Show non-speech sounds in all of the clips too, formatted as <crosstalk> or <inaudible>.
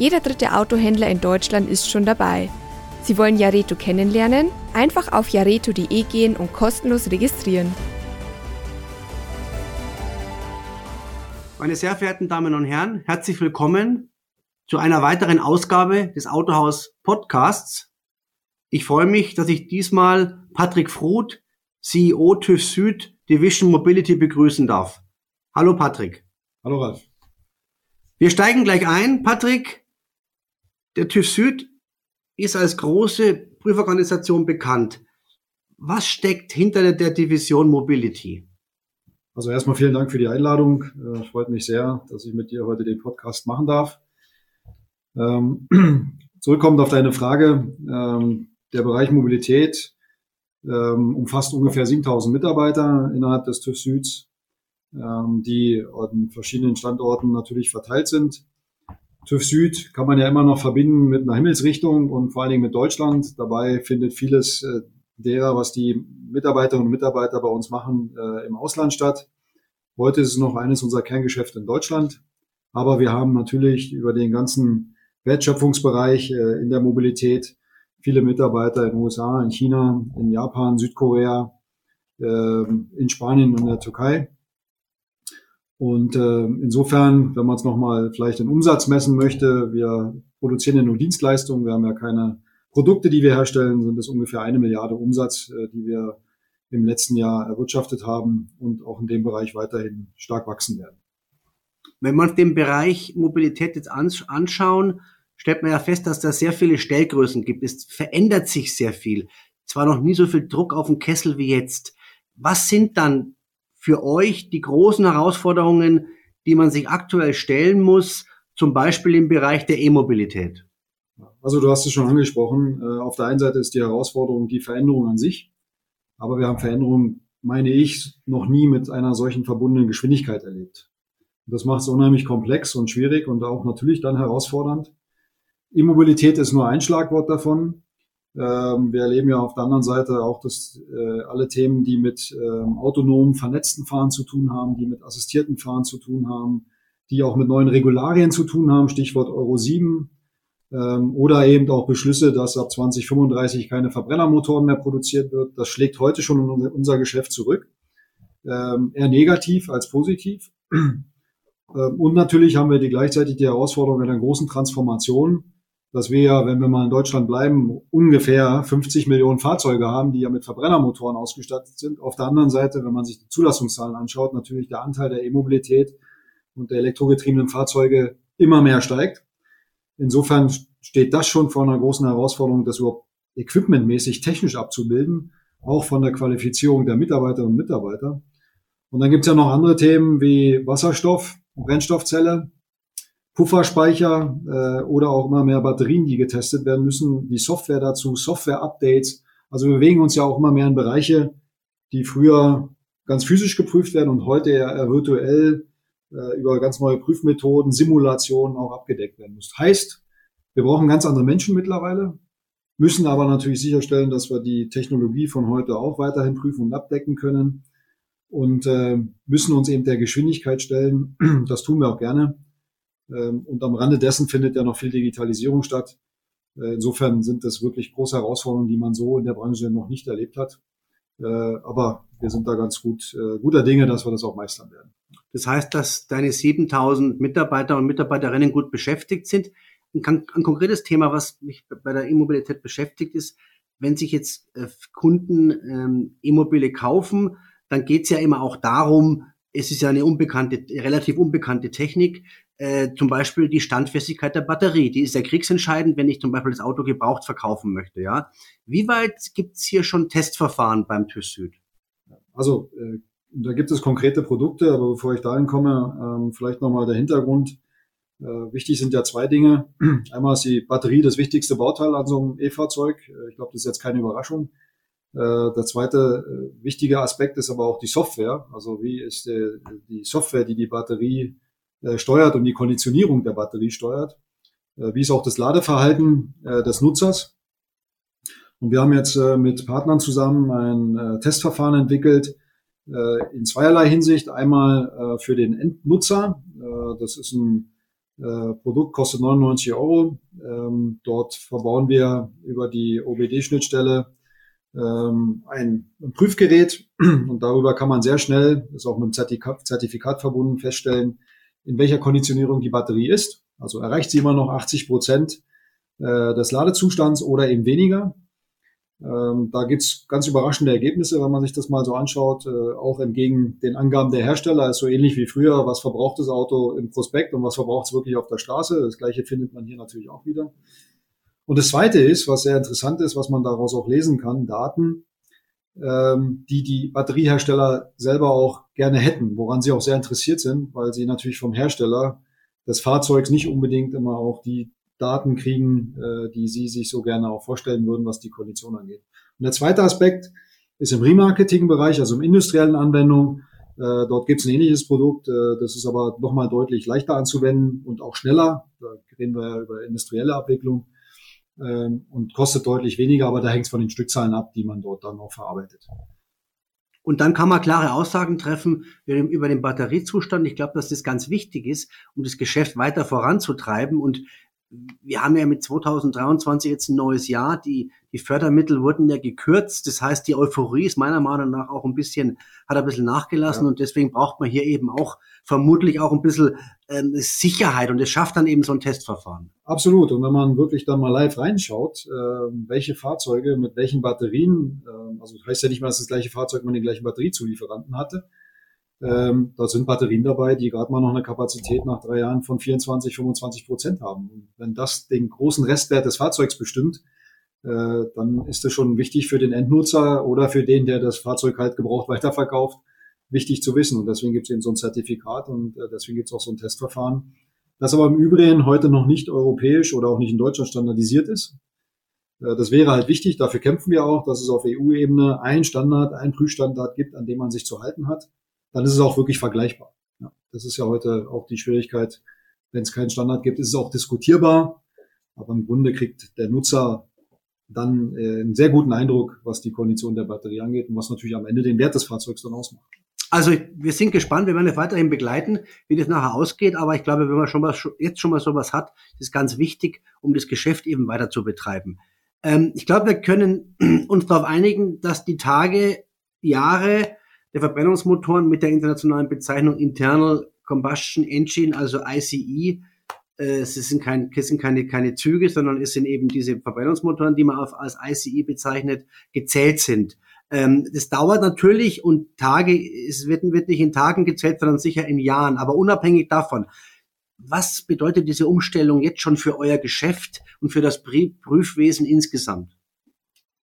Jeder dritte Autohändler in Deutschland ist schon dabei. Sie wollen Jareto kennenlernen? Einfach auf jareto.de gehen und kostenlos registrieren. Meine sehr verehrten Damen und Herren, herzlich willkommen zu einer weiteren Ausgabe des Autohaus Podcasts. Ich freue mich, dass ich diesmal Patrick Fruth, CEO TÜV Süd Division Mobility begrüßen darf. Hallo Patrick. Hallo Ralf. Wir steigen gleich ein. Patrick, der TÜV Süd ist als große Prüforganisation bekannt. Was steckt hinter der Division Mobility? Also erstmal vielen Dank für die Einladung. Äh, freut mich sehr, dass ich mit dir heute den Podcast machen darf. Ähm, <clears throat> zurückkommend auf deine Frage, ähm, der Bereich Mobilität ähm, umfasst ungefähr 7000 Mitarbeiter innerhalb des TÜV Süds, ähm, die an verschiedenen Standorten natürlich verteilt sind. TÜV Süd kann man ja immer noch verbinden mit einer Himmelsrichtung und vor allen Dingen mit Deutschland. Dabei findet vieles äh, derer, was die Mitarbeiterinnen und Mitarbeiter bei uns machen, äh, im Ausland statt. Heute ist es noch eines unserer Kerngeschäfte in Deutschland. Aber wir haben natürlich über den ganzen Wertschöpfungsbereich äh, in der Mobilität viele Mitarbeiter in den USA, in China, in Japan, Südkorea, äh, in Spanien und in der Türkei. Und äh, insofern, wenn man es nochmal vielleicht in Umsatz messen möchte, wir produzieren ja nur Dienstleistungen, wir haben ja keine Produkte, die wir herstellen, sind es ungefähr eine Milliarde Umsatz, äh, die wir im letzten Jahr erwirtschaftet haben und auch in dem Bereich weiterhin stark wachsen werden. Wenn man den Bereich Mobilität jetzt anschauen, stellt man ja fest, dass da sehr viele Stellgrößen gibt. Es verändert sich sehr viel. Zwar noch nie so viel Druck auf den Kessel wie jetzt. Was sind dann für euch die großen Herausforderungen, die man sich aktuell stellen muss, zum Beispiel im Bereich der E-Mobilität? Also du hast es schon angesprochen. Äh, auf der einen Seite ist die Herausforderung die Veränderung an sich. Aber wir haben Veränderungen, meine ich, noch nie mit einer solchen verbundenen Geschwindigkeit erlebt. Das macht es unheimlich komplex und schwierig und auch natürlich dann herausfordernd. E-Mobilität ist nur ein Schlagwort davon. Ähm, wir erleben ja auf der anderen Seite auch, dass äh, alle Themen, die mit ähm, autonomen, vernetzten Fahren zu tun haben, die mit assistierten Fahren zu tun haben, die auch mit neuen Regularien zu tun haben, Stichwort Euro 7, ähm, oder eben auch Beschlüsse, dass ab 2035 keine Verbrennermotoren mehr produziert wird. Das schlägt heute schon unser Geschäft zurück. Ähm, eher negativ als positiv. Ähm, und natürlich haben wir die gleichzeitig die Herausforderung einer großen Transformation dass wir ja, wenn wir mal in Deutschland bleiben, ungefähr 50 Millionen Fahrzeuge haben, die ja mit Verbrennermotoren ausgestattet sind. Auf der anderen Seite, wenn man sich die Zulassungszahlen anschaut, natürlich der Anteil der E-Mobilität und der elektrogetriebenen Fahrzeuge immer mehr steigt. Insofern steht das schon vor einer großen Herausforderung, das überhaupt equipmentmäßig technisch abzubilden, auch von der Qualifizierung der Mitarbeiterinnen und Mitarbeiter. Und dann gibt es ja noch andere Themen wie Wasserstoff, Brennstoffzelle, Pufferspeicher äh, oder auch immer mehr Batterien, die getestet werden müssen, die Software dazu, Software-Updates. Also wir bewegen uns ja auch immer mehr in Bereiche, die früher ganz physisch geprüft werden und heute eher virtuell äh, über ganz neue Prüfmethoden, Simulationen auch abgedeckt werden muss. Heißt, wir brauchen ganz andere Menschen mittlerweile, müssen aber natürlich sicherstellen, dass wir die Technologie von heute auch weiterhin prüfen und abdecken können und äh, müssen uns eben der Geschwindigkeit stellen. Das tun wir auch gerne und am Rande dessen findet ja noch viel Digitalisierung statt. Äh, insofern sind das wirklich große Herausforderungen, die man so in der Branche noch nicht erlebt hat. Äh, aber wir sind da ganz gut, äh, guter Dinge, dass wir das auch meistern werden. Das heißt, dass deine 7000 Mitarbeiter und Mitarbeiterinnen gut beschäftigt sind. Ein, konkretes Thema, was mich bei der E-Mobilität beschäftigt, ist, wenn sich jetzt Kunden ähm, E-Mobile kaufen, dann geht es ja immer auch darum, es ist ja eine unbekannte, relativ unbekannte Technik äh, zum Beispiel die Standfestigkeit der Batterie. Die ist ja kriegsentscheidend, wenn ich zum Beispiel das Auto gebraucht verkaufen möchte. Ja, Wie weit gibt's hier schon Testverfahren beim TÜV Süd? Also äh, da gibt es konkrete Produkte, aber bevor ich dahin komme, ähm, vielleicht nochmal der Hintergrund. Äh, wichtig sind ja zwei Dinge. <clears throat> Einmal ist die Batterie das wichtigste Bauteil an so einem E-Fahrzeug. Äh, ich glaube, das ist jetzt keine Überraschung. Äh, der zweite wichtige Aspekt ist aber auch die Software. Also wie ist die, die Software, die die Batterie steuert und die Konditionierung der Batterie steuert. Äh, wie ist auch das Ladeverhalten des Nutzers. Und wir haben jetzt mit Partnern zusammen ein Testverfahren entwickelt, in zweierlei Hinsicht. Einmal für den Endnutzer. das ist ein äh, Produkt kostet 99 Euro. Ähm, dort verbauen wir über die OBD-Schnittstelle ähm, ein, Prüfgerät und darüber kann man sehr schnell, ist auch mit einem Zertifikat verbunden, feststellen, in welcher Konditionierung die Batterie ist. Also erreicht sie immer noch 80 Prozent äh, des Ladezustands oder eben weniger. Ähm, da gibt's ganz überraschende Ergebnisse, wenn man sich das mal so anschaut, äh, auch entgegen den Angaben der Hersteller. Ist so ähnlich wie früher, was verbraucht das Auto im Prospekt und was verbraucht es wirklich auf der Straße. Das gleiche findet man hier natürlich auch wieder. Und das Zweite ist, was sehr interessant ist, was man daraus auch lesen kann, Daten, ähm, die die Batteriehersteller selber auch gerne hätten, woran sie auch sehr interessiert sind, weil sie natürlich vom Hersteller des Fahrzeugs nicht unbedingt immer auch die Daten kriegen, äh, die Sie sich so gerne auch vorstellen würden, was die Kondition angeht. Und der zweite Aspekt ist im Remarketing-Bereich, also im industriellen Anwendung. Äh, dort gibt es ein ähnliches Produkt, äh, das ist aber nochmal deutlich leichter anzuwenden und auch schneller. Da reden wir ja über industrielle Abwicklung ähm, und kostet deutlich weniger, aber da hängt es von den Stückzahlen ab, die man dort dann auch verarbeitet. Und dann kann man klare Aussagen treffen über den Batteriezustand. Ich glaube, dass das ganz wichtig ist, um das Geschäft weiter voranzutreiben. Und wir haben ja mit 2023 jetzt ein neues Jahr. Die, die Fördermittel wurden ja gekürzt. Das heißt, die Euphorie ist meiner Meinung nach auch ein bisschen, hat ein bisschen nachgelassen. Ja. Und deswegen braucht man hier eben auch vermutlich auch ein bisschen ähm, Sicherheit. Und es schafft dann eben so ein Testverfahren. Absolut. Und wenn man wirklich dann mal live reinschaut, äh, welche Fahrzeuge mit welchen Batterien, äh, also das heißt ja nicht mal, dass das gleiche Fahrzeug mit den gleichen Batteriezulieferanten hatte, ähm, da sind Batterien dabei, die gerade mal noch eine Kapazität nach drei Jahren von 24, 25 Prozent haben. Und wenn das den großen Restwert des Fahrzeugs bestimmt, äh, dann ist das schon wichtig für den Endnutzer oder für den, der das Fahrzeug halt gebraucht weiterverkauft, wichtig zu wissen. Und deswegen gibt es eben so ein Zertifikat und äh, deswegen gibt es auch so ein Testverfahren, das aber im Übrigen heute noch nicht europäisch oder auch nicht in Deutschland standardisiert ist. Äh, das wäre halt wichtig, dafür kämpfen wir auch, dass es auf EU-Ebene ein Standard, ein Prüfstandard gibt, an dem man sich zu halten hat dann ist es auch wirklich vergleichbar. Ja, das ist ja heute auch die Schwierigkeit. Wenn es keinen Standard gibt, ist es auch diskutierbar. Aber im Grunde kriegt der Nutzer dann äh, einen sehr guten Eindruck, was die Kondition der Batterie angeht und was natürlich am Ende den Wert des Fahrzeugs dann ausmacht. Also wir sind gespannt, wir werden es weiterhin begleiten, wie das nachher ausgeht. Aber ich glaube, wenn man schon was, jetzt schon mal sowas hat, ist ganz wichtig, um das Geschäft eben weiter zu betreiben. Ähm, ich glaube, wir können uns darauf einigen, dass die Tage, Jahre der Verbrennungsmotoren mit der internationalen Bezeichnung Internal Combustion Engine, also ICE. Äh, es sind, kein, es sind keine, keine Züge, sondern es sind eben diese Verbrennungsmotoren, die man auf, als ICE bezeichnet, gezählt sind. Ähm, das dauert natürlich und Tage, es wird, wird nicht in Tagen gezählt, sondern sicher in Jahren. Aber unabhängig davon, was bedeutet diese Umstellung jetzt schon für euer Geschäft und für das Prüfwesen insgesamt?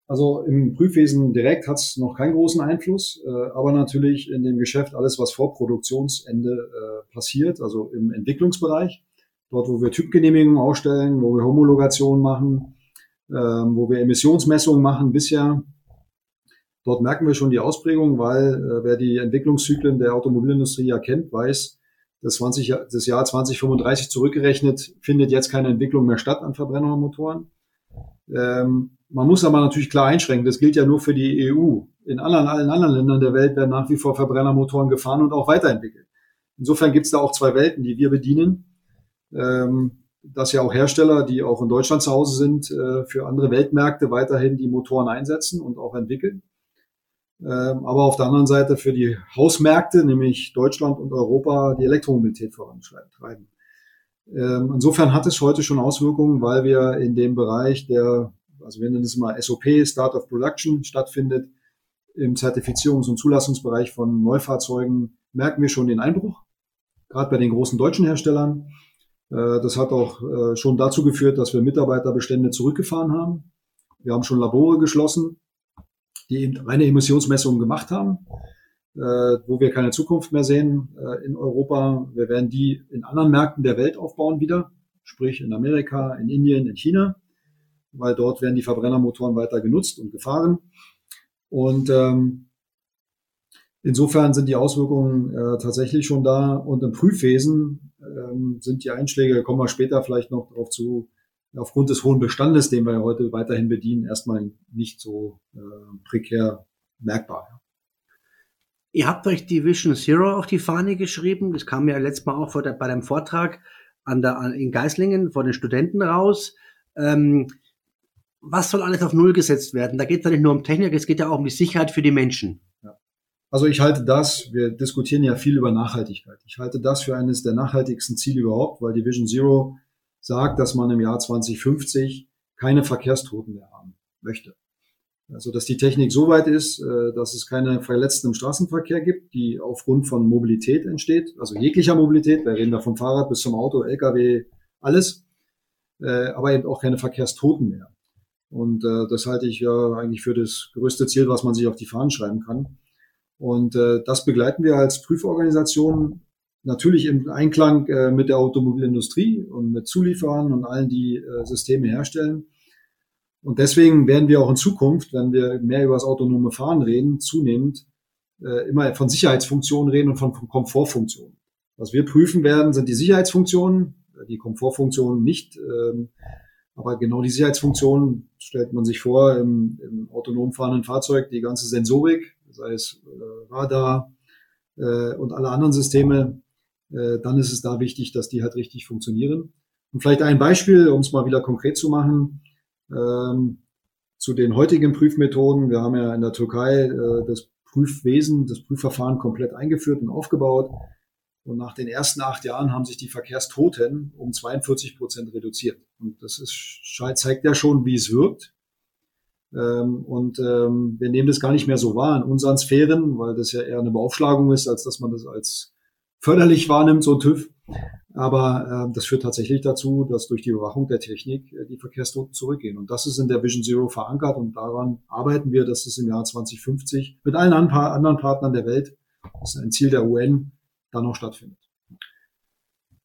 Also im Prüfwesen direkt hat es noch keinen großen Einfluss, äh, aber natürlich in dem Geschäft alles, was vor Produktionsende äh, passiert, also im Entwicklungsbereich, dort, wo wir Typgenehmigungen ausstellen, wo wir Homologation machen, äh, wo wir Emissionsmessungen machen bisher. Dort merken wir schon die Ausprägung, weil äh, wer die Entwicklungszyklen der Automobilindustrie ja kennt, weiß, das, 20, das Jahr 2035 zurückgerechnet findet jetzt keine Entwicklung mehr statt an Verbrennermotoren. Ähm, man muss aber natürlich klar einschränken, das gilt ja nur für die EU. In allen, allen anderen Ländern der Welt werden nach wie vor Verbrennermotoren gefahren und auch weiterentwickelt. Insofern gibt es da auch zwei Welten, die wir bedienen. Ähm, dass ja auch Hersteller, die auch in Deutschland zu Hause sind, äh, für andere Weltmärkte weiterhin die Motoren einsetzen und auch entwickeln. Ähm, aber auf der anderen Seite für die Hausmärkte, nämlich Deutschland und Europa, die Elektromobilität vorantreiben. Ähm, insofern hat es heute schon Auswirkungen, weil wir in dem Bereich der also wir nennen es mal SOP, Start of Production, stattfindet im Zertifizierungs- und Zulassungsbereich von Neufahrzeugen, merken wir schon den Einbruch, gerade bei den großen deutschen Herstellern. Äh, das hat auch äh, schon dazu geführt, dass wir Mitarbeiterbestände zurückgefahren haben. Wir haben schon Labore geschlossen, die eben reine Emissionsmessungen gemacht haben. äh, wo wir keine Zukunft mehr sehen in Europa. Wir werden die in anderen Märkten der Welt aufbauen wieder, sprich in Amerika, in Indien, in China, weil dort werden die Verbrennermotoren weiter genutzt und gefahren. Und ähm, insofern sind die Auswirkungen äh, tatsächlich schon da. Und im Prüfwesen ähm, sind die Einschläge, kommen wir später vielleicht noch darauf zu, aufgrund des hohen Bestandes, den wir heute weiterhin bedienen, erstmal nicht so äh, prekär merkbar. Ihr habt euch die Vision Zero auf die Fahne geschrieben. Das kam ja letztes Mal auch der, bei dem Vortrag an der, an, in Geislingen vor den Studenten raus. Ähm, was soll alles auf Null gesetzt werden? Da geht es ja nicht nur um Technik, es geht ja auch um die Sicherheit für die Menschen. Ja. Also ich halte das, wir diskutieren ja viel über Nachhaltigkeit. Ich halte das für eines der nachhaltigsten Ziele überhaupt, weil die Vision Zero sagt, dass man im Jahr 2050 keine Verkehrstoten mehr haben möchte. Also dass die Technik so weit ist, äh, dass es keine Verletzten im Straßenverkehr gibt, die aufgrund von Mobilität entsteht, also jeglicher Mobilität, wir reden da vom Fahrrad bis zum Auto, Lkw, alles, äh, aber eben auch keine Verkehrstoten mehr. Und äh, das halte ich ja eigentlich für das größte Ziel, was man sich auf die Fahnen schreiben kann. Und äh, das begleiten wir als Prüforganisation natürlich im Einklang äh, mit der Automobilindustrie und mit Zulieferern und allen, die äh, Systeme herstellen. Und deswegen werden wir auch in Zukunft, wenn wir mehr über das autonome Fahren reden, zunehmend äh, immer von Sicherheitsfunktionen reden und von Komfortfunktionen. Was wir prüfen werden, sind die Sicherheitsfunktionen, die Komfortfunktionen nicht. Ähm, aber genau die Sicherheitsfunktionen stellt man sich vor im, im autonom fahrenden Fahrzeug, die ganze Sensorik, sei es äh, Radar äh, und alle anderen Systeme, äh, dann ist es da wichtig, dass die halt richtig funktionieren. Und vielleicht ein Beispiel, um es mal wieder konkret zu machen, ähm, zu den heutigen Prüfmethoden. Wir haben ja in der Türkei äh, das Prüfwesen, das Prüfverfahren komplett eingeführt und aufgebaut. Und nach den ersten acht Jahren haben sich die Verkehrstoten um 42 Prozent reduziert. Und das ist, zeigt ja schon, wie es wirkt. Ähm, und ähm, wir nehmen das gar nicht mehr so wahr in unseren Sphären, weil das ja eher eine Beaufschlagung ist, als dass man das als förderlich wahrnimmt, so ein TÜV. Aber äh, das führt tatsächlich dazu, dass durch die Überwachung der Technik äh, die Verkehrstoten zurückgehen. Und das ist in der Vision Zero verankert und daran arbeiten wir, dass es im Jahr 2050 mit allen anderen Partnern der Welt, das ist ein Ziel der UN, dann noch stattfindet.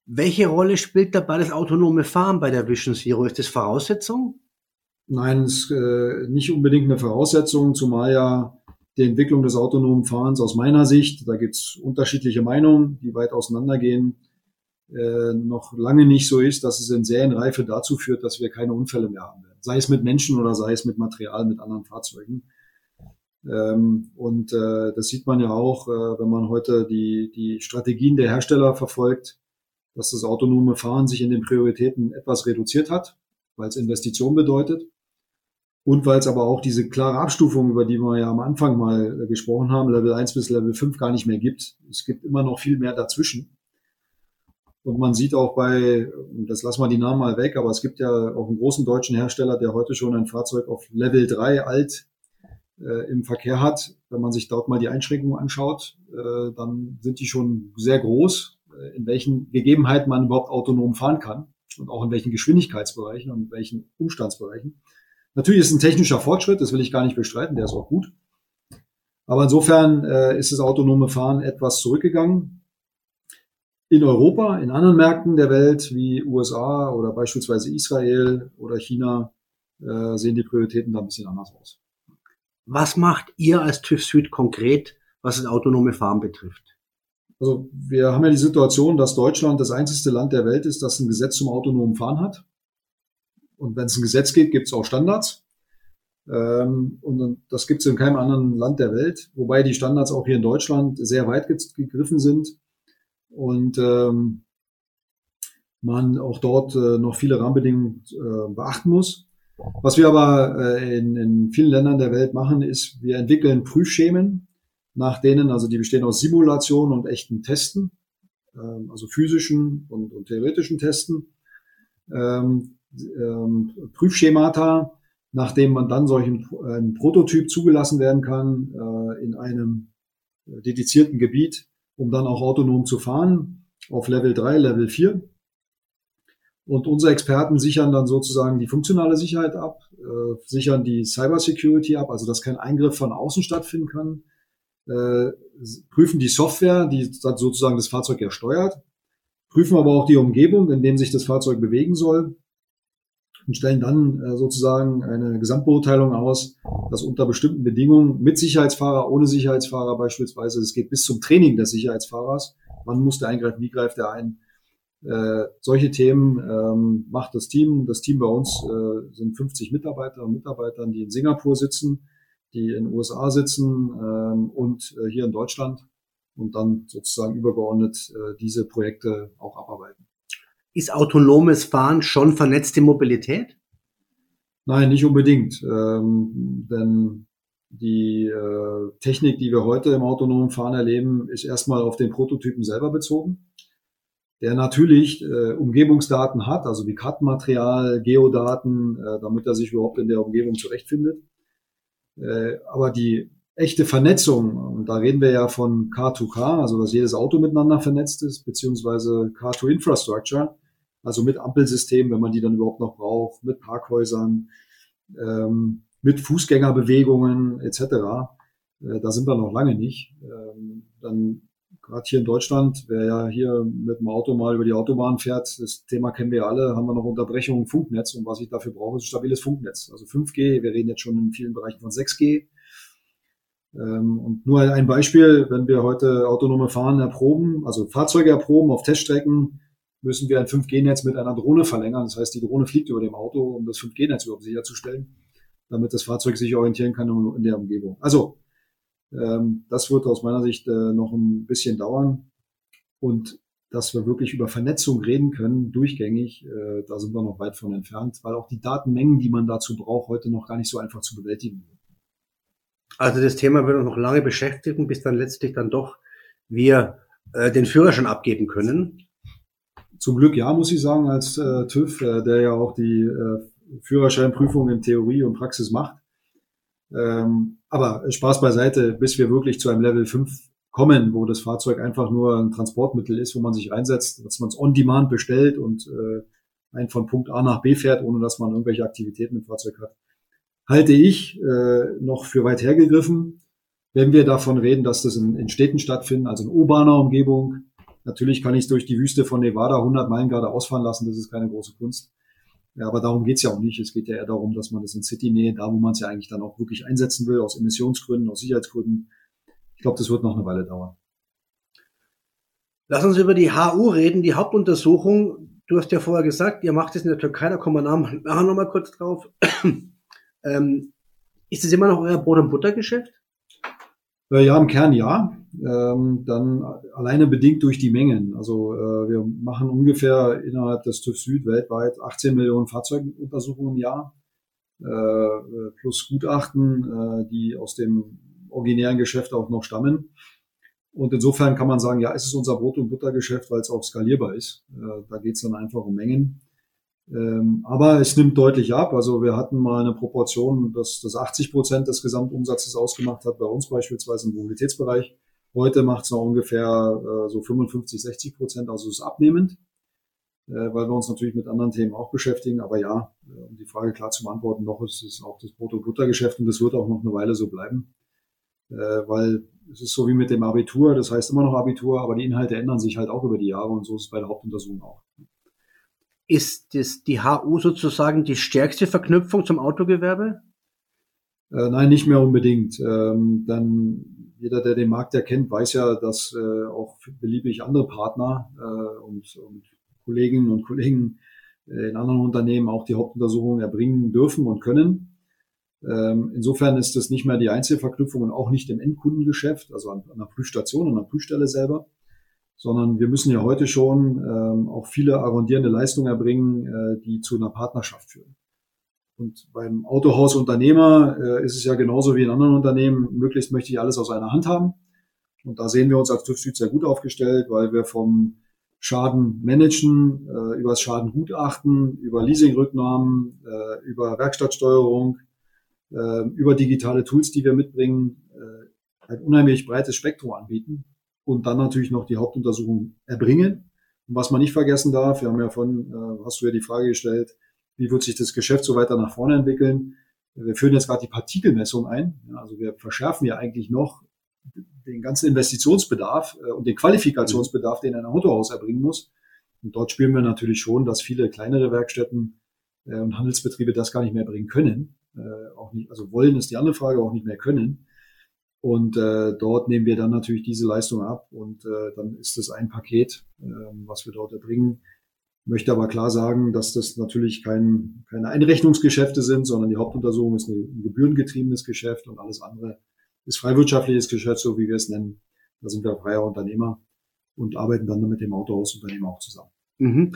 Welche Rolle spielt dabei das autonome Fahren bei der Vision Zero? Ist das Voraussetzung? Nein, es ist äh, nicht unbedingt eine Voraussetzung, zumal ja die Entwicklung des autonomen Fahrens aus meiner Sicht, da gibt es unterschiedliche Meinungen, die weit auseinandergehen, äh, noch lange nicht so ist, dass es in Serienreife dazu führt, dass wir keine Unfälle mehr haben werden. Sei es mit Menschen oder sei es mit Material, mit anderen Fahrzeugen. Ähm, und äh, das sieht man ja auch, äh, wenn man heute die, die Strategien der Hersteller verfolgt, dass das autonome Fahren sich in den Prioritäten etwas reduziert hat, weil es Investition bedeutet. Und weil es aber auch diese klare Abstufung, über die wir ja am Anfang mal äh, gesprochen haben, Level 1 bis Level 5 gar nicht mehr gibt. Es gibt immer noch viel mehr dazwischen. Und man sieht auch bei, das lassen wir die Namen mal weg, aber es gibt ja auch einen großen deutschen Hersteller, der heute schon ein Fahrzeug auf Level 3 alt äh, im Verkehr hat. Wenn man sich dort mal die Einschränkungen anschaut, äh, dann sind die schon sehr groß, äh, in welchen Gegebenheiten man überhaupt autonom fahren kann und auch in welchen Geschwindigkeitsbereichen und in welchen Umstandsbereichen. Natürlich ist ein technischer Fortschritt, das will ich gar nicht bestreiten, der ist auch gut. Aber insofern äh, ist das autonome Fahren etwas zurückgegangen. In Europa, in anderen Märkten der Welt wie USA oder beispielsweise Israel oder China äh, sehen die Prioritäten da ein bisschen anders aus. Was macht ihr als TÜV Süd konkret, was das autonome Fahren betrifft? Also wir haben ja die Situation, dass Deutschland das einzige Land der Welt ist, das ein Gesetz zum autonomen Fahren hat. Und wenn es ein Gesetz gibt, gibt es auch Standards. Ähm, und das gibt es in keinem anderen Land der Welt, wobei die Standards auch hier in Deutschland sehr weit gegriffen sind und ähm, man auch dort äh, noch viele Rahmenbedingungen äh, beachten muss. Was wir aber äh, in, in vielen Ländern der Welt machen, ist, wir entwickeln Prüfschemen, nach denen, also die bestehen aus Simulationen und echten Testen, ähm, also physischen und, und theoretischen Testen. Ähm, ähm, Prüfschemata, nachdem man dann solchen ein Prototyp zugelassen werden kann äh, in einem dedizierten Gebiet, um dann auch autonom zu fahren auf Level 3, Level 4. Und unsere Experten sichern dann sozusagen die funktionale Sicherheit ab, äh, sichern die Cyber Security ab, also dass kein Eingriff von außen stattfinden kann. äh, prüfen die Software, die sozusagen das Fahrzeug ja steuert, prüfen aber auch die Umgebung, in dem sich das Fahrzeug bewegen soll und stellen dann äh, sozusagen eine Gesamtbeurteilung aus, dass unter bestimmten Bedingungen mit Sicherheitsfahrer, ohne Sicherheitsfahrer beispielsweise, es geht bis zum Training des Sicherheitsfahrers, wann muss der eingreifen, wie greift er ein, äh, solche Themen ähm, macht das Team. Das Team bei uns äh, sind 50 Mitarbeiter und Mitarbeitern, die in Singapur sitzen, die in den USA sitzen ähm, und äh, hier in Deutschland und dann sozusagen übergeordnet äh, diese Projekte auch abarbeiten. Ist autonomes Fahren schon vernetzte Mobilität? Nein, nicht unbedingt. Ähm, denn die äh, Technik, die wir heute im autonomen Fahren erleben, ist erstmal auf den Prototypen selber bezogen, der natürlich äh, Umgebungsdaten hat, also wie Kartenmaterial, Geodaten, äh, damit er sich überhaupt in der Umgebung zurechtfindet. Äh, aber die echte Vernetzung, und da reden wir ja von Car2Car, also dass jedes Auto miteinander vernetzt ist, beziehungsweise Car2Infrastructure, also mit Ampelsystemen, wenn man die dann überhaupt noch braucht, mit Parkhäusern, ähm, mit Fußgängerbewegungen etc. Äh, da sind wir noch lange nicht. Ähm, dann gerade hier in Deutschland, wer ja hier mit dem Auto mal über die Autobahn fährt, das Thema kennen wir alle, haben wir noch Unterbrechungen im Funknetz und was ich dafür brauche, ist ein stabiles Funknetz. Also 5G, wir reden jetzt schon in vielen Bereichen von 6G. Ähm, und nur ein Beispiel, wenn wir heute autonome Fahren erproben, also Fahrzeuge erproben auf Teststrecken, müssen wir ein 5G-Netz mit einer Drohne verlängern. Das heißt, die Drohne fliegt über dem Auto, um das 5G-Netz überhaupt sicherzustellen, damit das Fahrzeug sich orientieren kann in der Umgebung. Also, ähm, das wird aus meiner Sicht äh, noch ein bisschen dauern. Und dass wir wirklich über Vernetzung reden können, durchgängig, äh, da sind wir noch weit von entfernt, weil auch die Datenmengen, die man dazu braucht, heute noch gar nicht so einfach zu bewältigen sind. Also das Thema wird uns noch lange beschäftigen, bis dann letztlich dann doch wir äh, den Führerschein abgeben können. Zum Glück ja, muss ich sagen, als äh, TÜV, äh, der ja auch die äh, Führerscheinprüfung in Theorie und Praxis macht. Ähm, aber Spaß beiseite, bis wir wirklich zu einem Level 5 kommen, wo das Fahrzeug einfach nur ein Transportmittel ist, wo man sich reinsetzt, dass man es on demand bestellt und äh, ein von Punkt A nach B fährt, ohne dass man irgendwelche Aktivitäten im Fahrzeug hat, halte ich äh, noch für weit hergegriffen. Wenn wir davon reden, dass das in, in Städten stattfindet, also in urbaner Umgebung, Natürlich kann ich es durch die Wüste von Nevada 100 Meilen gerade ausfahren lassen, das ist keine große Kunst. Ja, aber darum geht's ja auch nicht. Es geht ja eher darum, dass man das in City-Nähe, da wo man es ja eigentlich dann auch wirklich einsetzen will, aus Emissionsgründen, aus Sicherheitsgründen. Ich glaube, das wird noch eine Weile dauern. Lass uns über die HU reden, die Hauptuntersuchung. Du hast ja vorher gesagt, ihr macht es in der Türkei, da kommen wir nachher nochmal kurz drauf. <clears throat> ähm, ist es immer noch euer Brot- und Buttergeschäft? Äh, ja, im Kern ja. Ähm, dann alleine bedingt durch die Mengen. Also äh, wir machen ungefähr innerhalb des TÜV Süd weltweit 18 Millionen Fahrzeuguntersuchungen im Jahr, äh, plus Gutachten, äh, die aus dem originären Geschäft auch noch stammen. Und insofern kann man sagen, ja, es ist unser Brot- und Buttergeschäft, weil es auch skalierbar ist. Äh, da geht es dann einfach um Mengen. Ähm, aber es nimmt deutlich ab. Also wir hatten mal eine Proportion, dass das 80 Prozent des Gesamtumsatzes ausgemacht hat, bei uns beispielsweise im Mobilitätsbereich. Heute macht es noch ungefähr äh, so 55, 60 Prozent, also es ist abnehmend, äh, weil wir uns natürlich mit anderen Themen auch beschäftigen. Aber ja, äh, um die Frage klar zu beantworten, noch ist es auch das Brot- und Buttergeschäft und das wird auch noch eine Weile so bleiben, äh, weil es ist so wie mit dem Abitur, das heißt immer noch Abitur, aber die Inhalte ändern sich halt auch über die Jahre und so ist es bei der Hauptuntersuchung auch ist das, die HU sozusagen die stärkste Verknüpfung zum Autogewerbe? Äh, nein, nicht mehr unbedingt. Ähm, dann jeder, der den Markt erkennt, weiß ja, dass äh, auch beliebig andere Partner äh, und, und Kolleginnen und Kollegen äh, in anderen Unternehmen auch die Hauptuntersuchungen erbringen dürfen und können. Ähm, insofern ist das nicht mehr die Einzelverknüpfung und auch nicht im Endkundengeschäft, also an, an der Prüfstation, an der Prüfstelle selber, sondern wir müssen ja heute schon ähm, auch viele arrondierende Leistungen erbringen, äh, die zu einer Partnerschaft führen. Und beim Autohausunternehmer äh, ist es ja genauso wie in anderen Unternehmen, möglichst möchte ich alles aus einer Hand haben. Und da sehen wir uns als TÜV Süd sehr gut aufgestellt, weil wir vom Schaden managen, äh, über das Schadengutachten, über Leasingrücknahmen, äh, über Werkstattsteuerung, äh, über digitale Tools, die wir mitbringen, äh, ein unheimlich breites Spektrum anbieten und dann natürlich noch die Hauptuntersuchung erbringen. Und was man nicht vergessen darf, wir haben ja von, äh, hast du ja die Frage gestellt, wie wird sich das Geschäft so weiter nach vorne entwickeln? Wir führen jetzt gerade die Partikelmessung ein. Also wir verschärfen ja eigentlich noch den ganzen Investitionsbedarf äh, und den Qualifikationsbedarf, den ein Autohaus erbringen muss. Und dort spüren wir natürlich schon, dass viele kleinere Werkstätten äh, und Handelsbetriebe das gar nicht mehr bringen können. Äh, auch nicht, also wollen ist die andere Frage, auch nicht mehr können. Und äh, dort nehmen wir dann natürlich diese Leistung ab und äh, dann ist es ein Paket, äh, was wir dort erbringen. Möchte aber klar sagen, dass das natürlich kein, keine Einrechnungsgeschäfte sind, sondern die Hauptuntersuchung ist ein gebührengetriebenes Geschäft und alles andere ist freiwirtschaftliches Geschäft, so wie wir es nennen. Da sind wir freier Unternehmer und arbeiten dann mit dem Autohausunternehmen auch zusammen. Mhm.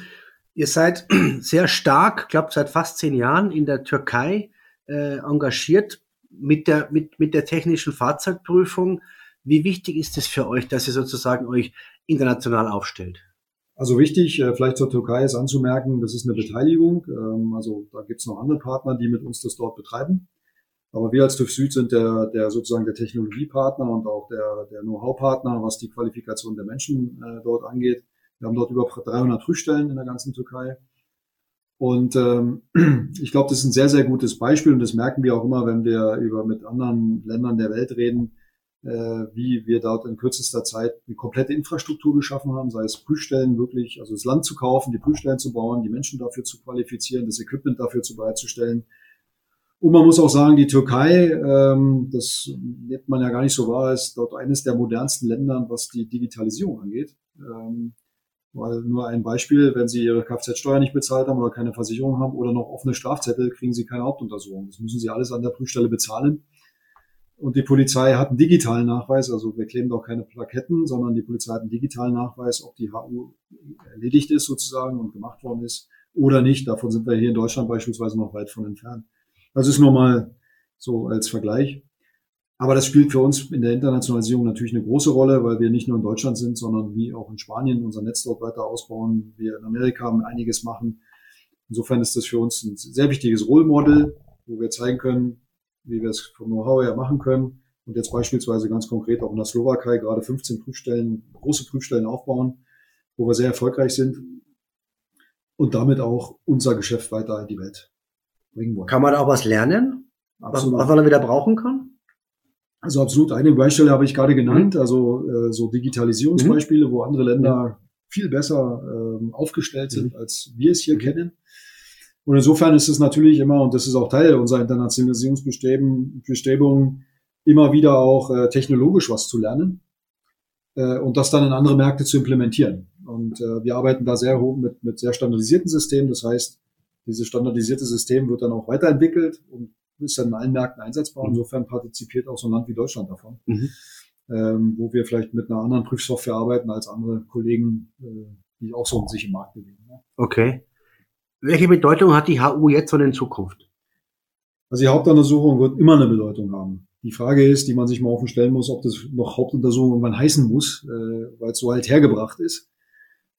Ihr seid <clears throat> sehr stark, glaube seit fast zehn Jahren in der Türkei äh, engagiert mit der, mit, mit der technischen Fahrzeugprüfung. Wie wichtig ist es für euch, dass ihr sozusagen euch international aufstellt? Also wichtig, äh, vielleicht zur Türkei ist anzumerken, das ist eine Beteiligung. Ähm, also da gibt es noch andere Partner, die mit uns das dort betreiben. Aber wir als TÜV Süd sind der, der sozusagen der Technologiepartner und auch der, der Know-how-Partner, was die Qualifikation der Menschen äh, dort angeht. Wir haben dort über 300 Prüfstellen in der ganzen Türkei. Und ähm, <clears throat> ich glaube, das ist ein sehr, sehr gutes Beispiel und das merken wir auch immer, wenn wir über mit anderen Ländern der Welt reden, wie wir dort in kürzester Zeit eine komplette Infrastruktur geschaffen haben, sei es Prüfstellen wirklich, also das Land zu kaufen, die Prüfstellen zu bauen, die Menschen dafür zu qualifizieren, das Equipment dafür zu bereitzustellen. Und man muss auch sagen, die Türkei, ähm, das nimmt man ja gar nicht so wahr, ist dort eines der modernsten Länder, was die Digitalisierung angeht. Ähm, weil nur ein Beispiel, wenn Sie Ihre Kfz-Steuer nicht bezahlt haben oder keine Versicherung haben oder noch offene Strafzettel, kriegen Sie keine Hauptuntersuchung. Das müssen Sie alles an der Prüfstelle bezahlen. Und die Polizei hat einen digitalen Nachweis, also wir kleben auch keine Plaketten, sondern die Polizei hat einen digitalen Nachweis, ob die HU erledigt ist sozusagen und gemacht worden ist oder nicht. Davon sind wir hier in Deutschland beispielsweise noch weit von entfernt. Das ist nur mal so als Vergleich. Aber das spielt für uns in der Internationalisierung natürlich eine große Rolle, weil wir nicht nur in Deutschland sind, sondern wie auch in Spanien unser Netz dort weiter ausbauen. Wir in Amerika einiges machen. Insofern ist das für uns ein sehr wichtiges Role Model, wo wir zeigen können, wie wir es vom Know-how her machen können. Und jetzt beispielsweise ganz konkret auch in der Slowakei gerade 15 Prüfstellen, große Prüfstellen aufbauen, wo wir sehr erfolgreich sind und damit auch unser Geschäft weiter in die Welt bringen wollen. Kann man da auch was lernen? Was, was man wieder brauchen kann? Also absolut. Eine Beispiele habe ich gerade genannt, mhm. also äh, so Digitalisierungsbeispiele, mhm. wo andere Länder viel besser ähm, aufgestellt sind, mhm. als wir es hier mhm. kennen. Und insofern ist es natürlich immer, und das ist auch Teil unserer Internationalisierungsbestrebungen, immer wieder auch äh, technologisch was zu lernen äh, und das dann in andere Märkte zu implementieren. Und äh, wir arbeiten da sehr hoch mit, mit sehr standardisierten Systemen. Das heißt, dieses standardisierte System wird dann auch weiterentwickelt und ist dann in allen Märkten einsetzbar. Mhm. Insofern partizipiert auch so ein Land wie Deutschland davon, mhm. ähm, wo wir vielleicht mit einer anderen Prüfsoftware arbeiten als andere Kollegen, äh, die auch so sich im Markt bewegen. Ja. Okay. Welche Bedeutung hat die HU jetzt und in Zukunft? Also die Hauptuntersuchung wird immer eine Bedeutung haben. Die Frage ist, die man sich mal offen stellen muss, ob das noch Hauptuntersuchung irgendwann heißen muss, äh, weil es so halt hergebracht ist.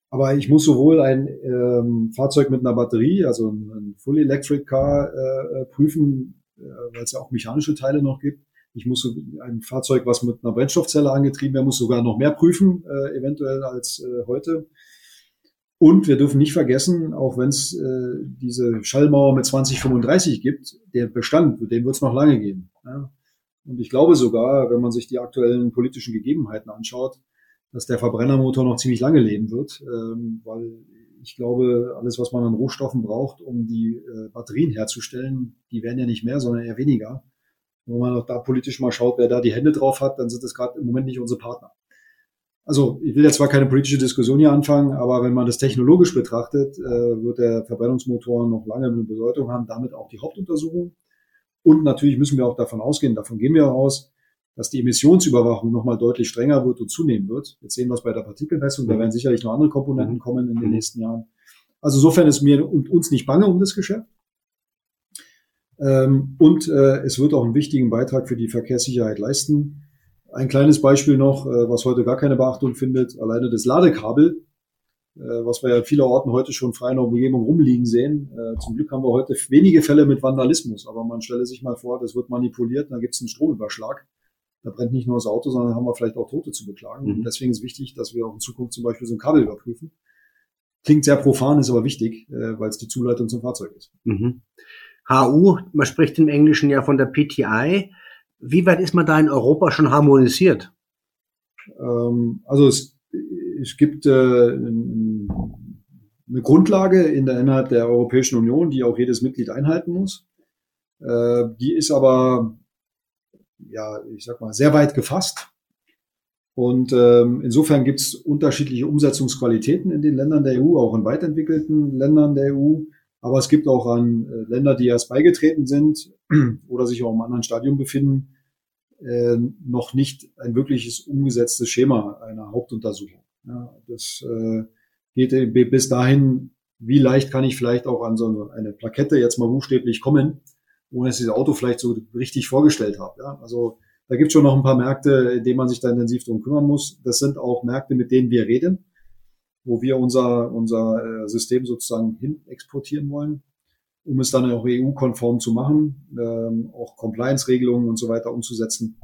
Aber ich muss sowohl ein ähm, Fahrzeug mit einer Batterie, also ein, ein Full Electric Car, äh, prüfen, äh, weil es ja auch mechanische Teile noch gibt. Ich muss ein Fahrzeug, was mit einer Brennstoffzelle angetrieben werden muss, sogar noch mehr prüfen, äh, eventuell als äh, heute. Und wir dürfen nicht vergessen, auch wenn es äh, diese Schallmauer mit 2035 gibt, der Bestand, dem wird es noch lange geben. Ja? Und ich glaube sogar, wenn man sich die aktuellen politischen Gegebenheiten anschaut, dass der Verbrennermotor noch ziemlich lange leben wird, ähm, weil ich glaube, alles, was man an Rohstoffen braucht, um die äh, Batterien herzustellen, die werden ja nicht mehr, sondern eher weniger. Und wenn man auch da politisch mal schaut, wer da die Hände drauf hat, dann sind das gerade im Moment nicht unsere Partner. Also ich will jetzt zwar keine politische Diskussion hier anfangen, aber wenn man das technologisch betrachtet, äh, wird der Verbrennungsmotor noch lange eine Bedeutung haben, damit auch die Hauptuntersuchung. Und natürlich müssen wir auch davon ausgehen, davon gehen wir aus, dass die Emissionsüberwachung nochmal deutlich strenger wird und zunehmen wird. Jetzt sehen wir es bei der Partikelmessung, da mhm. werden sicherlich noch andere Komponenten mhm. kommen in den mhm. nächsten Jahren. Also insofern ist mir und uns nicht bange um das Geschäft. Ähm, und äh, es wird auch einen wichtigen Beitrag für die Verkehrssicherheit leisten. Ein kleines Beispiel noch, äh, was heute gar keine Beachtung findet, alleine das Ladekabel, äh, was wir ja vieler Orten heute schon frei in der Umgebung rumliegen sehen. Äh, zum Glück haben wir heute wenige Fälle mit Vandalismus, aber man stelle sich mal vor, das wird manipuliert, da gibt es einen Stromüberschlag da brennt nicht nur das Auto, sondern haben wir vielleicht auch Tote zu beklagen. Mhm. Und deswegen ist wichtig, dass wir auch in Zukunft zum Beispiel so ein Kabel überprüfen. Klingt sehr profan, ist aber wichtig, weil es die Zuleitung zum Fahrzeug ist. Mhm. HU, man spricht im Englischen ja von der PTI. Wie weit ist man da in Europa schon harmonisiert? Ähm, also es, es gibt äh, eine Grundlage in der, innerhalb der Europäischen Union, die auch jedes Mitglied einhalten muss. Äh, die ist aber, ja, ich sag mal, sehr weit gefasst. Und ähm, insofern gibt es unterschiedliche Umsetzungsqualitäten in den Ländern der EU, auch in weit entwickelten Ländern der EU. Aber es gibt auch an äh, Länder, die erst beigetreten sind <clears throat> oder sich auch im anderen Stadium befinden, äh, noch nicht ein wirkliches umgesetztes Schema einer Hauptuntersuchung. Ja, das äh, geht bis dahin, wie leicht kann ich vielleicht auch an so eine Plakette jetzt mal buchstäblich kommen, ohne dass ich das Auto vielleicht so richtig vorgestellt habe. Ja, also da gibt es schon noch ein paar Märkte, in denen man sich da intensiv drum kümmern muss. Das sind auch Märkte, mit denen wir reden, wo wir unser, unser äh, System sozusagen hin exportieren wollen, um es dann auch EU-konform zu machen, ähm, auch Compliance-Regelungen und so weiter umzusetzen.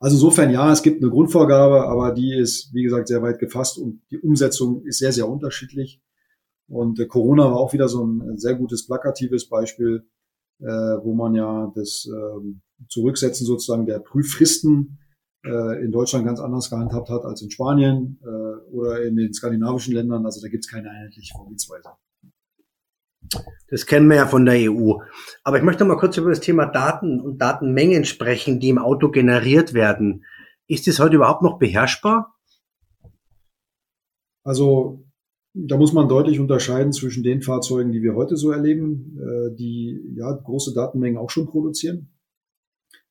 Also insofern ja, es gibt eine Grundvorgabe, aber die ist, wie gesagt, sehr weit gefasst und die Umsetzung ist sehr, sehr unterschiedlich. Und äh, Corona war auch wieder so ein sehr gutes plakatives Beispiel, äh, wo man ja das ähm, Zurücksetzen sozusagen der Prüffristen äh, in Deutschland ganz anders gehandhabt hat als in Spanien äh, oder in den skandinavischen Ländern. Also da gibt es keine einheitliche Vorgehensweise. Das kennen wir ja von der EU. Aber ich möchte mal kurz über das Thema Daten und Datenmengen sprechen, die im Auto generiert werden. Ist das heute überhaupt noch beherrschbar? Also da muss man deutlich unterscheiden zwischen den Fahrzeugen, die wir heute so erleben, äh, die ja große Datenmengen auch schon produzieren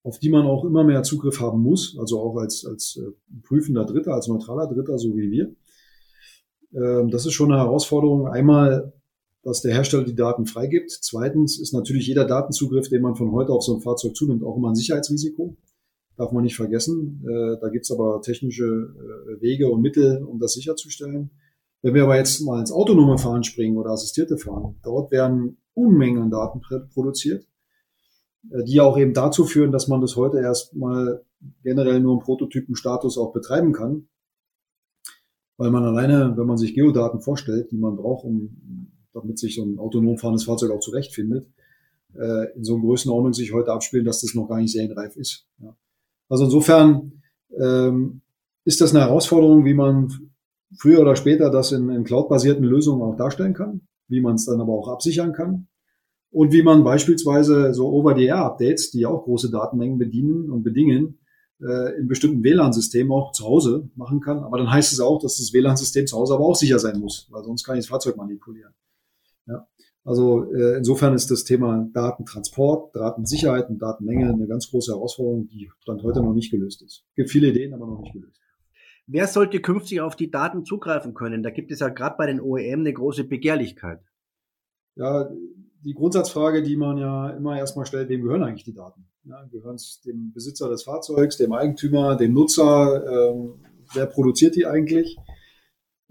auf die man auch immer mehr Zugriff haben muss, also auch als, als äh, prüfender Dritter, als neutraler Dritter, so wie wir. Ähm, das ist schon eine Herausforderung. Einmal, dass der Hersteller die Daten freigibt. Zweitens ist natürlich jeder Datenzugriff, den man von heute auf so ein Fahrzeug zunimmt, auch immer ein Sicherheitsrisiko. Darf man nicht vergessen. Äh, da gibt's aber technische äh, Wege und Mittel, um das sicherzustellen. Wenn wir aber jetzt mal ins autonome Fahren springen oder assistierte Fahren, dort werden Unmengen an Daten produziert die auch eben dazu führen, dass man das heute erstmal generell nur im Prototypenstatus auch betreiben kann. Weil man alleine, wenn man sich Geodaten vorstellt, die man braucht, um, damit sich so ein autonom fahrendes Fahrzeug auch zurechtfindet, äh, in so einer Größenordnung sich heute abspielen, dass das noch gar nicht serienreif ist. Ja. Also insofern ähm, ist das eine Herausforderung, wie man früher oder später das in, in cloud-basierten Lösungen auch darstellen kann, wie man es dann aber auch absichern kann und wie man beispielsweise so Over-the-Air-Updates, die auch große Datenmengen bedienen und bedingen, äh, in bestimmten WLAN-Systemen auch zu Hause machen kann. Aber dann heißt es auch, dass das WLAN-System zu Hause aber auch sicher sein muss, weil sonst kann ich das Fahrzeug manipulieren. Ja. Also äh, insofern ist das Thema Datentransport, Datensicherheit und Datenmenge eine ganz große Herausforderung, die Stand heute noch nicht gelöst ist. Es gibt viele Ideen, aber noch nicht gelöst. Wer sollte künftig auf die Daten zugreifen können? Da gibt es ja gerade bei den OEM eine große Begehrlichkeit. Ja, die Grundsatzfrage, die man ja immer erstmal stellt, wem gehören eigentlich die Daten? Ja, gehören es dem Besitzer des Fahrzeugs, dem Eigentümer, dem Nutzer? Ähm, wer produziert die eigentlich?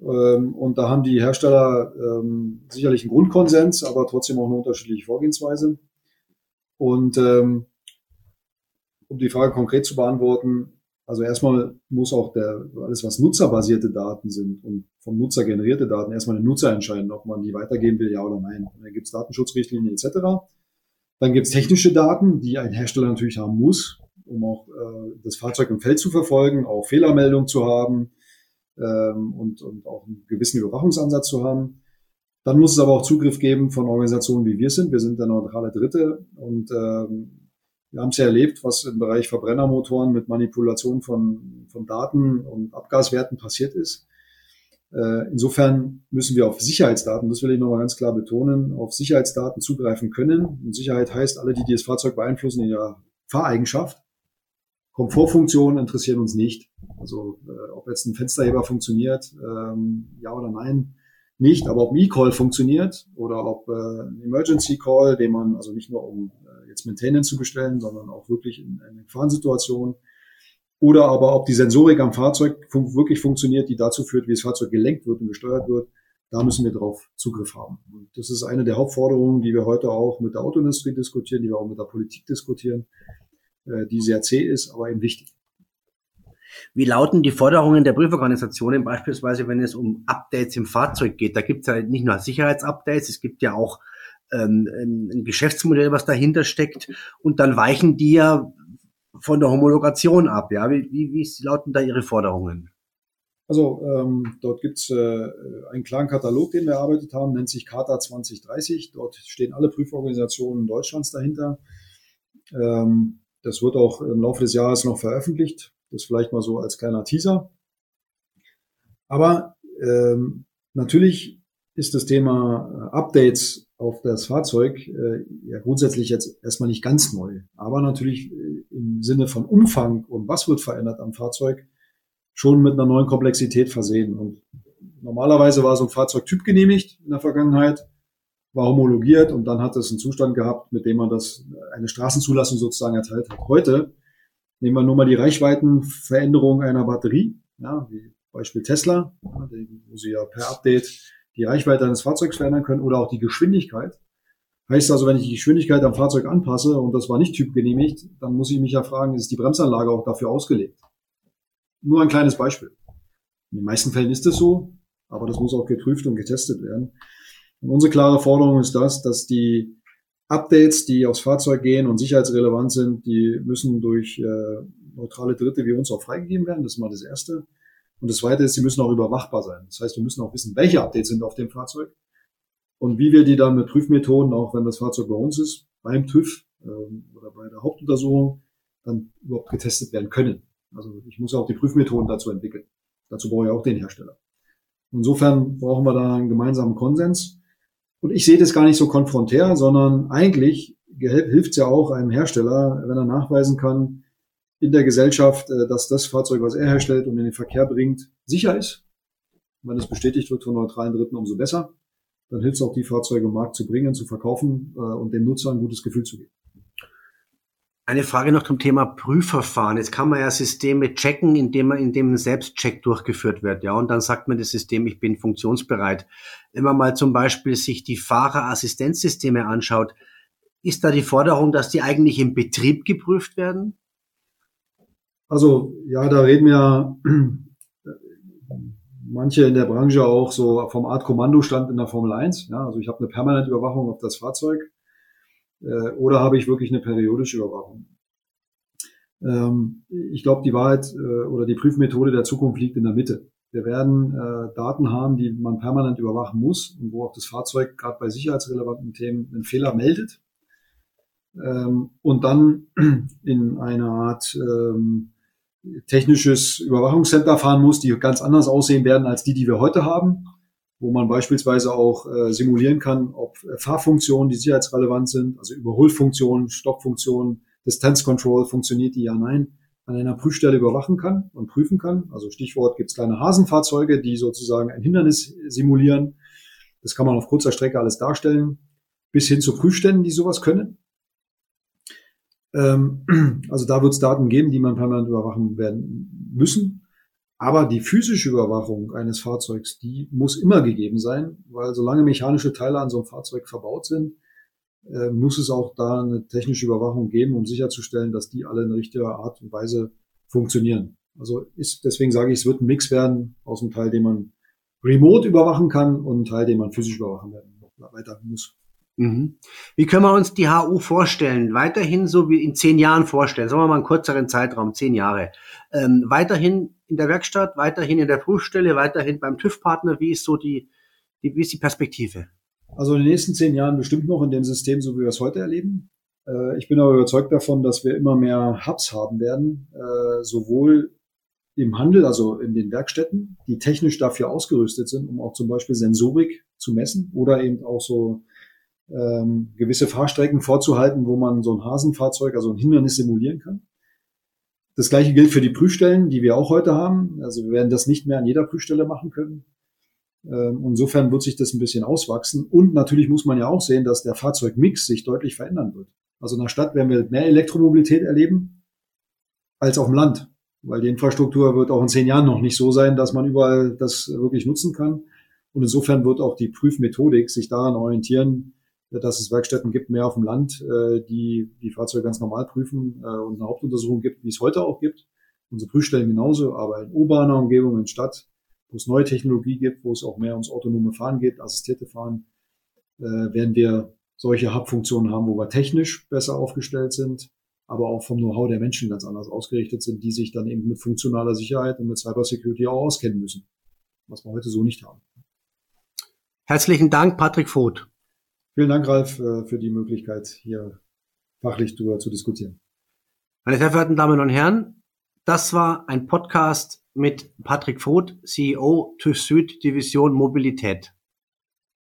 Ähm, und da haben die Hersteller ähm, sicherlich einen Grundkonsens, aber trotzdem auch eine unterschiedliche Vorgehensweise. Und ähm, um die Frage konkret zu beantworten, also erstmal muss auch der, alles was nutzerbasierte Daten sind und vom Nutzer generierte Daten, erstmal der Nutzer entscheiden, ob man die weitergeben will, ja oder nein. Dann gibt es Datenschutzrichtlinien etc. Dann gibt es technische Daten, die ein Hersteller natürlich haben muss, um auch äh, das Fahrzeug im Feld zu verfolgen, auch Fehlermeldungen zu haben ähm, und, und auch einen gewissen Überwachungsansatz zu haben. Dann muss es aber auch Zugriff geben von Organisationen wie wir sind. Wir sind der neutrale Dritte und ähm, wir haben es ja erlebt, was im Bereich Verbrennermotoren mit Manipulation von, von Daten und Abgaswerten passiert ist. Äh, insofern müssen wir auf Sicherheitsdaten, das will ich nochmal ganz klar betonen, auf Sicherheitsdaten zugreifen können. Und Sicherheit heißt, alle, die, die das Fahrzeug beeinflussen in ihrer Fahreigenschaft, Komfortfunktionen interessieren uns nicht. Also äh, ob jetzt ein Fensterheber funktioniert, ähm, ja oder nein, nicht. Aber ob ein E-Call funktioniert oder ob äh, ein Emergency Call, den man also nicht nur um jetzt Maintenance zu bestellen, sondern auch wirklich in, in Gefahrensituationen. Oder aber ob die Sensorik am Fahrzeug fun wirklich funktioniert, die dazu führt, wie das Fahrzeug gelenkt wird und gesteuert wird. Da müssen wir drauf Zugriff haben. Und das ist eine der Hauptforderungen, die wir heute auch mit der Autoindustrie diskutieren, die wir auch mit der Politik diskutieren, äh, die sehr zäh ist, aber eben wichtig. Wie lauten die Forderungen der Prüforganisationen, beispielsweise wenn es um Updates im Fahrzeug geht? Da gibt es ja nicht nur Sicherheitsupdates, es gibt ja auch ähm, ein Geschäftsmodell, was dahinter steckt. Und dann weichen die ja von der Homologation ab? Ja, wie, wie, wie lauten da Ihre Forderungen? Also ähm, dort gibt's äh, einen klaren Katalog, den wir erarbeitet haben, nennt sich Charta 2030. Dort stehen alle Prüforganisationen Deutschlands dahinter. Ähm, das wird auch im Laufe des Jahres noch veröffentlicht. Das vielleicht mal so als kleiner Teaser. Aber ähm, natürlich ist das Thema äh, Updates auf das Fahrzeug äh, ja grundsätzlich jetzt erstmal nicht ganz neu. Aber natürlich äh, im Sinne von Umfang und was wird verändert am Fahrzeug schon mit einer neuen Komplexität versehen. Und normalerweise war so ein Fahrzeug typgenehmigt in der Vergangenheit, war homologiert und dann hat es einen Zustand gehabt, mit dem man das eine Straßenzulassung sozusagen erteilt hat. Heute nehmen wir nur mal die Reichweitenveränderung einer Batterie, ja, wie Beispiel Tesla, wo sie ja per Update die Reichweite eines Fahrzeugs verändern können oder auch die Geschwindigkeit. Heißt also, wenn ich die Geschwindigkeit am Fahrzeug anpasse und das war nicht typgenehmigt, dann muss ich mich ja fragen, ist die Bremsanlage auch dafür ausgelegt? Nur ein kleines Beispiel. In den meisten Fällen ist es so, aber das muss auch geprüft und getestet werden. Und unsere klare Forderung ist das, dass die Updates, die aufs Fahrzeug gehen und sicherheitsrelevant sind, die müssen durch äh, neutrale Dritte wie uns auch freigegeben werden. Das ist mal das Erste. Und das Zweite ist, sie müssen auch überwachbar sein. Das heißt, wir müssen auch wissen, welche Updates sind auf dem Fahrzeug und wie wir die dann mit Prüfmethoden, auch wenn das Fahrzeug bei uns ist, beim TÜV ähm, oder bei der Hauptuntersuchung, dann überhaupt getestet werden können. Also ich muss auch die Prüfmethoden dazu entwickeln. Dazu brauche ich auch den Hersteller. Insofern brauchen wir da einen gemeinsamen Konsens. Und ich sehe das gar nicht so konfrontär, sondern eigentlich hilft es ja auch einem Hersteller, wenn er nachweisen kann in der Gesellschaft, äh, dass das Fahrzeug, was er herstellt und in den Verkehr bringt, sicher ist. Wenn es bestätigt wird von neutralen Dritten, umso besser. Dann hilft es auch, die Fahrzeuge im Markt zu bringen, zu verkaufen äh, und dem Nutzer ein gutes Gefühl zu geben. Eine Frage noch zum Thema Prüfverfahren. Jetzt kann man ja Systeme checken, indem man, indem ein Selbstcheck durchgeführt wird, ja. Und dann sagt man das System, ich bin funktionsbereit. Wenn man mal zum Beispiel sich die Fahrerassistenzsysteme anschaut, ist da die Forderung, dass die eigentlich im Betrieb geprüft werden? Also, ja, da reden wir <clears throat> manche in der Branche auch so vom Art Kommandostand in der Formel 1. Ja, also ich habe eine permanente Überwachung auf das Fahrzeug äh, oder habe ich wirklich eine periodische Überwachung? Ähm, ich glaube, die Wahrheit äh, oder die Prüfmethode der Zukunft liegt in der Mitte. Wir werden äh, Daten haben, die man permanent überwachen muss und wo auch das Fahrzeug gerade bei sicherheitsrelevanten Themen einen Fehler meldet ähm, und dann <clears throat> in einer Art ähm, technisches Überwachungscenter fahren muss, die ganz anders aussehen werden als die, die wir heute haben wo man beispielsweise auch äh, simulieren kann, ob äh, Fahrfunktionen, die sicherheitsrelevant sind, also Überholfunktionen, Stoppfunktionen, Distance Control, funktioniert die ja, nein, an einer Prüfstelle überwachen kann und prüfen kann. Also Stichwort gibt es kleine Hasenfahrzeuge, die sozusagen ein Hindernis simulieren. Das kann man auf kurzer Strecke alles darstellen, bis hin zu Prüfständen, die sowas können. Ähm, <clears throat> also da wird es Daten geben, die man permanent überwachen werden müssen. Aber die physische Überwachung eines Fahrzeugs, die muss immer gegeben sein, weil solange mechanische Teile an so einem Fahrzeug verbaut sind, äh, muss es auch da eine technische Überwachung geben, um sicherzustellen, dass die alle in richtiger Art und Weise funktionieren. Also ist, deswegen sage ich, es wird ein Mix werden aus einem Teil, den man remote überwachen kann und einem Teil, den man physisch überwachen werden weiter muss. Mhm. Wie können wir uns die HU vorstellen? Weiterhin so wie in zehn Jahren vorstellen, sagen wir mal einen kürzeren Zeitraum, zehn Jahre. Ähm, weiterhin in der Werkstatt, weiterhin in der Prüfstelle, weiterhin beim TÜV-Partner. Wie ist so die, die, wie ist die Perspektive? Also in den nächsten zehn Jahren bestimmt noch in dem System, so wie wir es heute erleben. Äh, ich bin aber überzeugt davon, dass wir immer mehr Hubs haben werden, äh, sowohl im Handel, also in den Werkstätten, die technisch dafür ausgerüstet sind, um auch zum Beispiel Sensorik zu messen oder eben auch so ähm, gewisse Fahrstrecken vorzuhalten, wo man so ein Hasenfahrzeug, also ein Hindernis simulieren kann. Das gleiche gilt für die Prüfstellen, die wir auch heute haben. Also wir werden das nicht mehr an jeder Prüfstelle machen können. Ähm, insofern wird sich das ein bisschen auswachsen. Und natürlich muss man ja auch sehen, dass der Fahrzeugmix sich deutlich verändern wird. Also in der Stadt werden wir mehr Elektromobilität erleben als auf dem Land, weil die Infrastruktur wird auch in zehn Jahren noch nicht so sein, dass man überall das wirklich nutzen kann. Und insofern wird auch die Prüfmethodik sich daran orientieren, dass es Werkstätten gibt, mehr auf dem Land, äh, die die Fahrzeuge ganz normal prüfen äh, und eine Hauptuntersuchung gibt, wie es heute auch gibt. Unsere Prüfstellen genauso, aber in urbaner Umgebung, in Stadt, wo es neue Technologie gibt, wo es auch mehr ums autonome Fahren geht, assistierte Fahren, äh, werden wir solche Hub-Funktionen haben, wo wir technisch besser aufgestellt sind, aber auch vom Know-how der Menschen ganz anders ausgerichtet sind, die sich dann eben mit funktionaler Sicherheit und mit Cybersecurity auch auskennen müssen, was wir heute so nicht haben. Herzlichen Dank, Patrick Voth. Vielen Dank, Ralf, äh, für die Möglichkeit, hier fachlich darüber zu diskutieren. Meine sehr verehrten Damen und Herren, das war ein Podcast mit Patrick Voth, CEO TÜV Süd Division Mobilität.